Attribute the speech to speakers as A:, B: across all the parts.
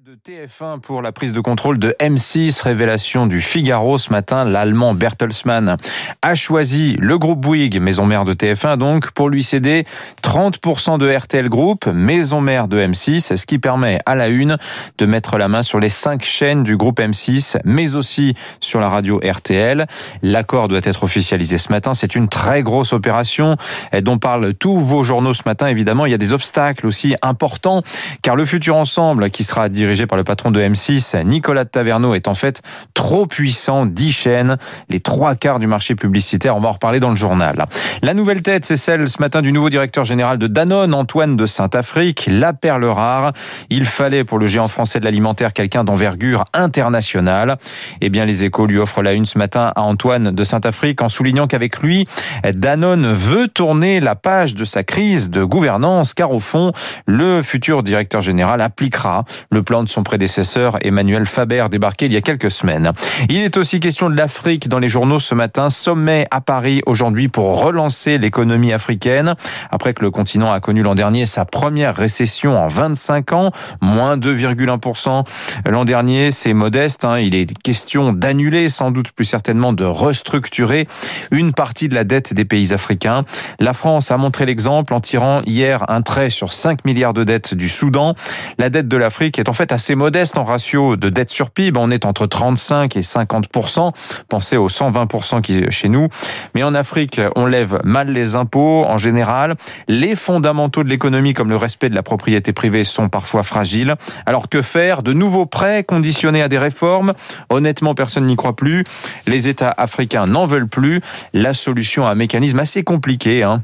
A: de TF1 pour la prise de contrôle de M6, révélation du Figaro ce matin, l'allemand Bertelsmann a choisi le groupe Bouygues, maison mère de TF1 donc, pour lui céder 30% de RTL Group, maison mère de M6, ce qui permet à la une de mettre la main sur les cinq chaînes du groupe M6, mais aussi sur la radio RTL. L'accord doit être officialisé ce matin, c'est une très grosse opération dont parlent tous vos journaux ce matin. Évidemment, il y a des obstacles aussi importants, car le futur ensemble qui sera dirigé par le patron de M6, Nicolas Taverneau, est en fait trop puissant, 10 chaînes, les trois quarts du marché publicitaire. On va en reparler dans le journal. La nouvelle tête, c'est celle ce matin du nouveau directeur général de Danone, Antoine de Saint-Afrique, la perle rare. Il fallait pour le géant français de l'alimentaire quelqu'un d'envergure internationale. Eh bien, les échos lui offrent la une ce matin à Antoine de Saint-Afrique en soulignant qu'avec lui, Danone veut tourner la page de sa crise de gouvernance, car au fond, le futur directeur général appliquera le plan de son prédécesseur Emmanuel Faber débarqué il y a quelques semaines. Il est aussi question de l'Afrique dans les journaux ce matin. Sommet à Paris aujourd'hui pour relancer l'économie africaine après que le continent a connu l'an dernier sa première récession en 25 ans, moins 2,1% l'an dernier. C'est modeste. Hein. Il est question d'annuler, sans doute plus certainement de restructurer une partie de la dette des pays africains. La France a montré l'exemple en tirant hier un trait sur 5 milliards de dettes du Soudan. La dette de l'Afrique est en fait assez modeste en ratio de dette sur PIB. On est entre 35 et 50% Pensez aux 120% qui est chez nous. Mais en Afrique, on lève mal les impôts en général. Les fondamentaux de l'économie, comme le respect de la propriété privée, sont parfois fragiles. Alors que faire De nouveaux prêts conditionnés à des réformes? Honnêtement, personne n'y croit plus. Les États africains n'en veulent plus. La solution à un mécanisme assez compliqué. Hein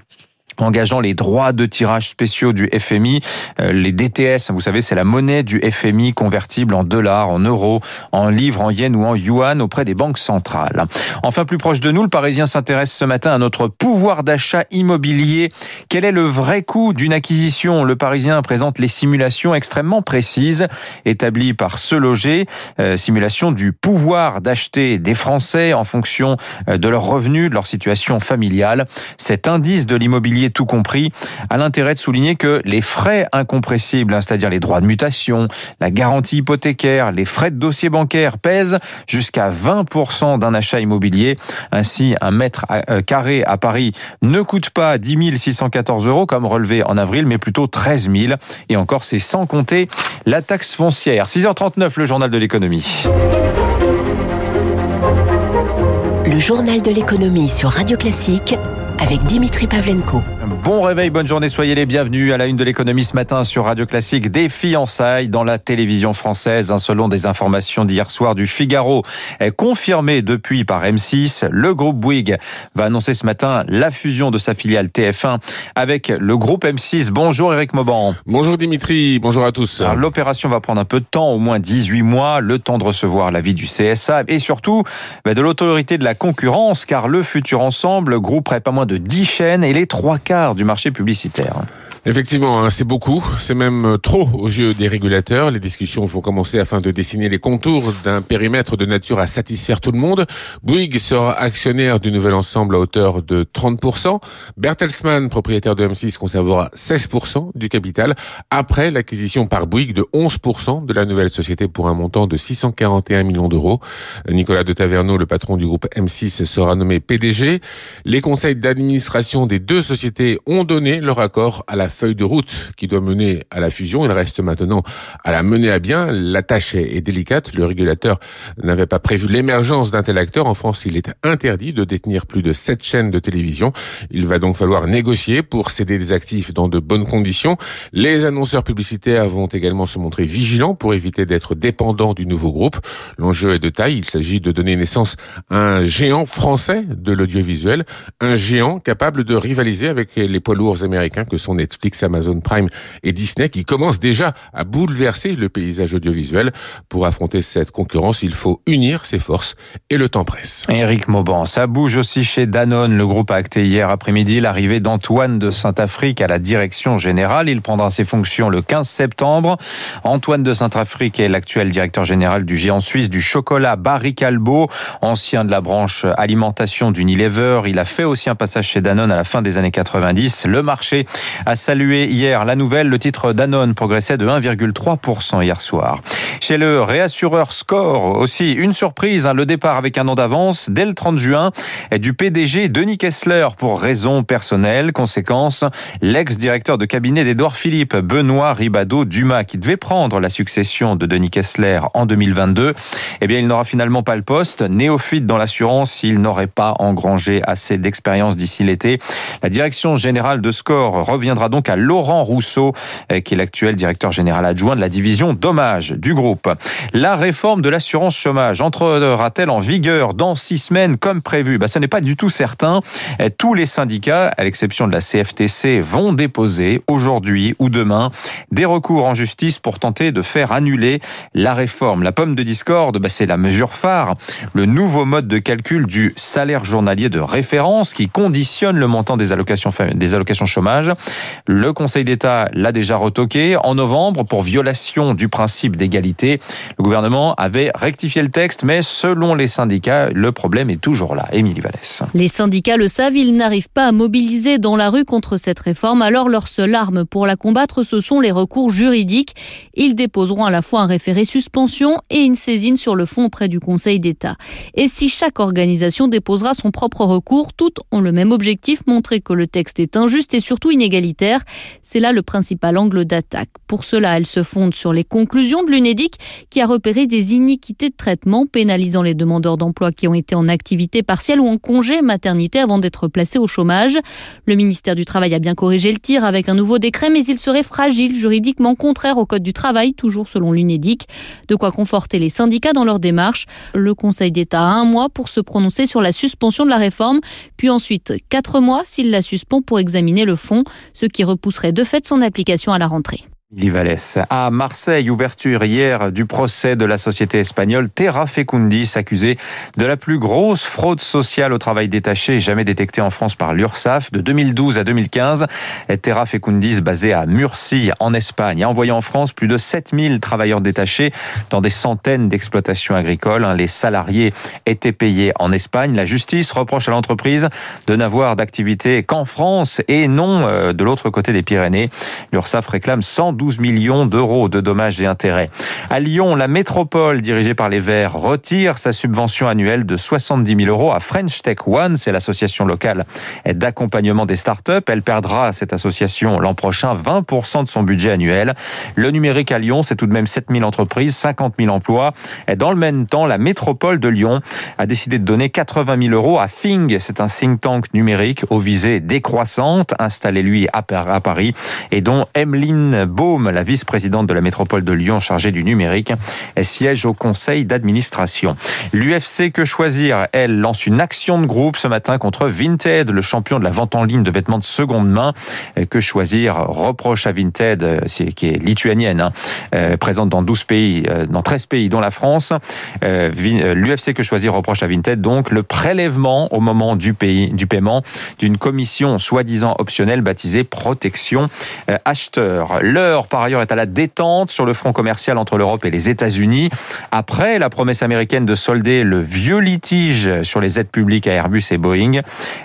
A: engageant les droits de tirage spéciaux du FMI, euh, les DTS, vous savez, c'est la monnaie du FMI convertible en dollars, en euros, en livres, en yens ou en yuan auprès des banques centrales. Enfin, plus proche de nous, le Parisien s'intéresse ce matin à notre pouvoir d'achat immobilier. Quel est le vrai coût d'une acquisition? Le Parisien présente les simulations extrêmement précises établies par Ce Loger, euh, simulation du pouvoir d'acheter des Français en fonction euh, de leurs revenus, de leur situation familiale. Cet indice de l'immobilier tout compris, a l'intérêt de souligner que les frais incompressibles, hein, c'est-à-dire les droits de mutation, la garantie hypothécaire, les frais de dossier bancaire pèsent jusqu'à 20% d'un achat immobilier. Ainsi, un mètre euh, carré à Paris ne coûte pas 10 614 euros comme relevé en avril, mais plutôt 13 000. Et encore, c'est sans compter la taxe foncière. 6h39, le journal de l'économie.
B: Le journal de l'économie sur Radio Classique avec Dimitri Pavlenko.
A: Bon réveil, bonne journée, soyez les bienvenus à la une de l'économie ce matin sur Radio Classique. Des fiançailles dans la télévision française, selon des informations d'hier soir du Figaro, est confirmé depuis par M6. Le groupe Bouygues va annoncer ce matin la fusion de sa filiale TF1 avec le groupe M6. Bonjour Eric Mauban.
C: Bonjour Dimitri, bonjour à tous.
A: L'opération va prendre un peu de temps, au moins 18 mois, le temps de recevoir l'avis du CSA et surtout bah, de l'autorité de la concurrence, car le futur ensemble grouperait pas moins de 10 chaînes et les trois quarts du marché publicitaire.
C: Effectivement, hein, c'est beaucoup, c'est même euh, trop aux yeux des régulateurs. Les discussions vont commencer afin de dessiner les contours d'un périmètre de nature à satisfaire tout le monde. Bouygues sera actionnaire du nouvel ensemble à hauteur de 30%. Bertelsmann, propriétaire de M6, conservera 16% du capital après l'acquisition par Bouygues de 11% de la nouvelle société pour un montant de 641 millions d'euros. Nicolas de Taverneau, le patron du groupe M6, sera nommé PDG. Les conseils d'administration des deux sociétés ont donné leur accord à la feuille de route qui doit mener à la fusion. Il reste maintenant à la mener à bien. La tâche est délicate. Le régulateur n'avait pas prévu l'émergence d'un tel acteur. En France, il est interdit de détenir plus de sept chaînes de télévision. Il va donc falloir négocier pour céder des actifs dans de bonnes conditions. Les annonceurs publicitaires vont également se montrer vigilants pour éviter d'être dépendants du nouveau groupe. L'enjeu est de taille. Il s'agit de donner naissance à un géant français de l'audiovisuel, un géant capable de rivaliser avec les poids lourds américains que sont Netflix Amazon Prime et Disney qui commencent déjà à bouleverser le paysage audiovisuel. Pour affronter cette concurrence, il faut unir ses forces et le temps presse.
A: Eric Mauban, ça bouge aussi chez Danone. Le groupe a acté hier après-midi l'arrivée d'Antoine de Saint-Afrique à la direction générale. Il prendra ses fonctions le 15 septembre. Antoine de Saint-Afrique est l'actuel directeur général du géant suisse du chocolat Barry Calbo, ancien de la branche alimentation d'Unilever. Il a fait aussi un passage chez Danone à la fin des années 90. Le marché a salué hier la nouvelle. Le titre Danone progressait de 1,3% hier soir. Chez le réassureur Score aussi, une surprise, hein, le départ avec un an d'avance dès le 30 juin du PDG Denis Kessler pour raison personnelle. Conséquence, l'ex-directeur de cabinet d'Edouard Philippe, Benoît Ribado Dumas, qui devait prendre la succession de Denis Kessler en 2022, eh bien, il n'aura finalement pas le poste. Néophyte dans l'assurance, il n'aurait pas engrangé assez d'expérience d'ici l'été. La direction générale de Score reviendra donc à Laurent Rousseau, eh, qui est l'actuel directeur général adjoint de la division dommage du groupe. La réforme de l'assurance chômage entrera-t-elle en vigueur dans six semaines comme prévu? Bah, Ce n'est pas du tout certain. Eh, tous les syndicats, à l'exception de la CFTC, vont déposer aujourd'hui ou demain des recours en justice pour tenter de faire annuler la réforme. La pomme de discorde, bah, c'est la mesure phare, le nouveau mode de calcul du salaire journalier de référence qui conditionne le montant des allocations, des allocations chômage. Le Conseil d'État l'a déjà retoqué en novembre pour violation du principe d'égalité. Le gouvernement avait rectifié le texte, mais selon les syndicats, le problème est toujours là. Émilie Vallès.
D: Les syndicats le savent, ils n'arrivent pas à mobiliser dans la rue contre cette réforme, alors leur seule arme pour la combattre, ce sont les recours juridiques. Ils déposeront à la fois un référé suspension et une saisine sur le fond auprès du Conseil d'État. Et si chaque organisation déposera son propre recours, toutes ont le même objectif, montrer que le texte est injuste et surtout inégalitaire. C'est là le principal angle d'attaque. Pour cela, elles se fondent sur les conclusions de l'UNEDIC qui a repéré des iniquités de traitement pénalisant les demandeurs d'emploi qui ont été en activité partielle ou en congé maternité avant d'être placés au chômage. Le ministère du Travail a bien corrigé le tir avec un nouveau décret, mais il serait fragile juridiquement contraire au Code du travail, toujours selon l'UNEDIC. De quoi conforter les syndicats dans leur démarche. Le Conseil d'État a un mois pour se prononcer sur la suspension de la réforme, puis ensuite quatre mois s'il la suspend pour examiner le fond, ce qui repousserait de fait son application à la rentrée.
A: Vallès. À Marseille, ouverture hier du procès de la société espagnole Terra Fecundis, accusée de la plus grosse fraude sociale au travail détaché jamais détectée en France par l'URSSAF de 2012 à 2015. Terra Fecundis, basée à Murcie, en Espagne, a envoyé en France plus de 7000 travailleurs détachés dans des centaines d'exploitations agricoles. Les salariés étaient payés en Espagne. La justice reproche à l'entreprise de n'avoir d'activité qu'en France et non euh, de l'autre côté des Pyrénées. L'URSSAF réclame 100 12 millions d'euros de dommages et intérêts. À Lyon, la métropole dirigée par les Verts retire sa subvention annuelle de 70 000 euros à French Tech One, c'est l'association locale d'accompagnement des startups. Elle perdra, cette association, l'an prochain 20% de son budget annuel. Le numérique à Lyon, c'est tout de même 7 000 entreprises, 50 000 emplois. Et dans le même temps, la métropole de Lyon a décidé de donner 80 000 euros à Fing. C'est un think tank numérique aux visées décroissantes, installé lui à Paris, et dont Emeline Beau la vice-présidente de la métropole de Lyon chargée du numérique, siège au conseil d'administration. L'UFC Que Choisir, elle, lance une action de groupe ce matin contre Vinted, le champion de la vente en ligne de vêtements de seconde main. Que Choisir? Reproche à Vinted, euh, qui est lituanienne, hein, euh, présente dans 12 pays, euh, dans 13 pays, dont la France. L'UFC Que Choisir? Reproche à Vinted donc le prélèvement au moment du, du paiement d'une commission soi-disant optionnelle baptisée protection acheteur. L'heure par ailleurs, est à la détente sur le front commercial entre l'Europe et les États-Unis. Après la promesse américaine de solder le vieux litige sur les aides publiques à Airbus et Boeing,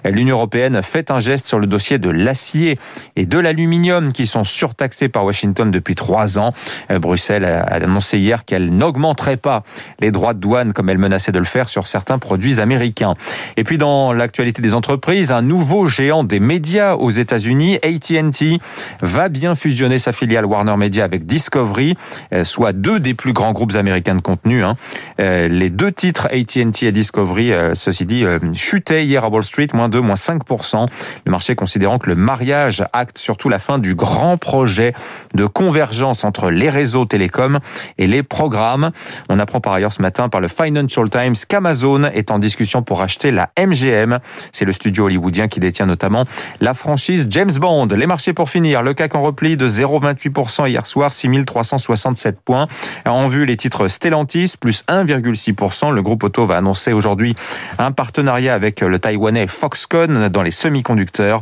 A: l'Union européenne fait un geste sur le dossier de l'acier et de l'aluminium qui sont surtaxés par Washington depuis trois ans. Bruxelles a annoncé hier qu'elle n'augmenterait pas les droits de douane comme elle menaçait de le faire sur certains produits américains. Et puis dans l'actualité des entreprises, un nouveau géant des médias aux États-Unis, AT&T, va bien fusionner sa filiale Warner Media avec Discovery, euh, soit deux des plus grands groupes américains de contenu. Hein. Euh, les deux titres AT&T et Discovery, euh, ceci dit, chutaient hier à Wall Street, moins 2, moins 5%. Le marché considérant que le mariage acte surtout la fin du grand projet de convergence entre les réseaux télécoms et les programmes. On apprend par ailleurs ce matin par le Financial Times qu'Amazon est en discussion pour acheter la MGM. C'est le studio hollywoodien qui détient notamment la franchise James Bond. Les marchés pour finir, le CAC en repli de 0,28 hier soir, 6367 points. En vue, les titres Stellantis, plus 1,6%. Le groupe auto va annoncer aujourd'hui un partenariat avec le taïwanais Foxconn dans les semi-conducteurs.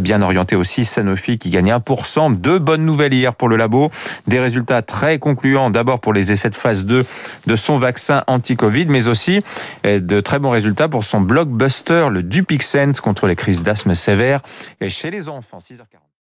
A: Bien orienté aussi Sanofi qui gagne 1%. Deux bonnes nouvelles hier pour le labo. Des résultats très concluants d'abord pour les essais de phase 2 de son vaccin anti-Covid, mais aussi de très bons résultats pour son blockbuster, le Dupixent, contre les crises d'asthme sévères chez les enfants. 6h40.